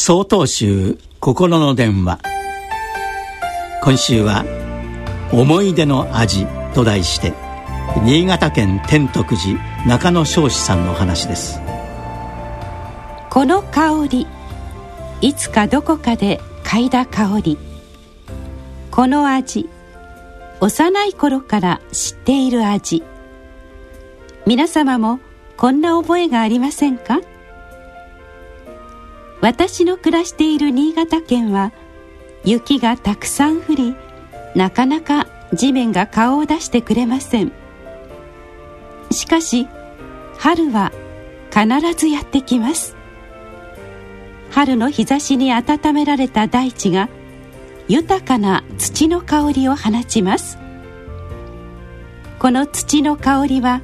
総統集心の電話。今週は「思い出の味」と題して新潟県天徳寺中野彰子さんの話です。この香りいつかどこかで嗅いだ香り。この味幼い頃から知っている味。皆様もこんな覚えがありませんか？私の暮らしている新潟県は雪がたくさん降りなかなか地面が顔を出してくれません。しかし春は必ずやってきます。春の日差しに温められた大地が豊かな土の香りを放ちます。この土の香りは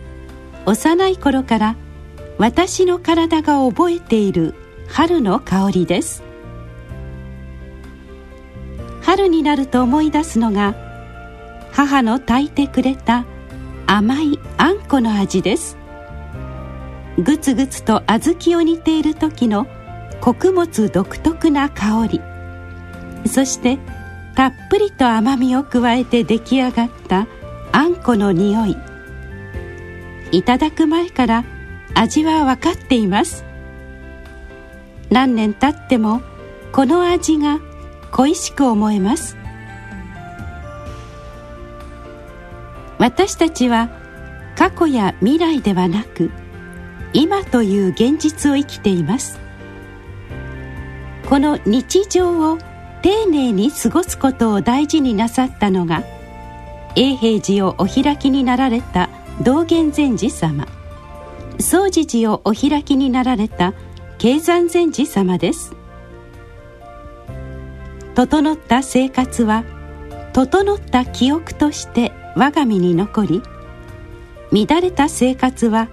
幼い頃から私の体が覚えている春の香りです。春になると思い出すのが母の炊いてくれた甘いあんこの味です。ぐつぐつと小豆を煮ている時の穀物独特な香り。そしてたっぷりと甘みを加えて出来上がったあんこの匂い。いただく前から味は分かっています。何年経ってもこの味が恋しく思えます。私たちは過去や未来ではなく今という現実を生きています。この日常を丁寧に過ごすことを大事になさったのが永平寺をお開きになられた道元禅師様。総持寺をお開きになられた経山禅師様です。整った生活は整った記憶として我が身に残り乱れた生活は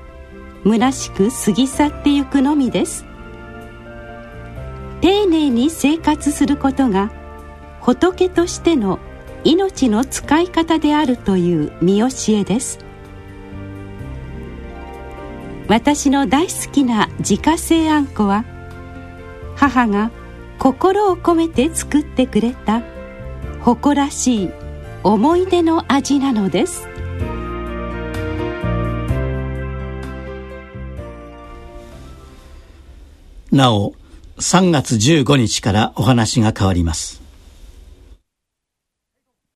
虚しく過ぎ去ってゆくのみです。丁寧に生活することが仏としての命の使い方であるという見教えです。私の大好きな自家製あんこは母が心を込めて作ってくれた誇らしい思い出の味なのです。なお3月15日からお話が変わります。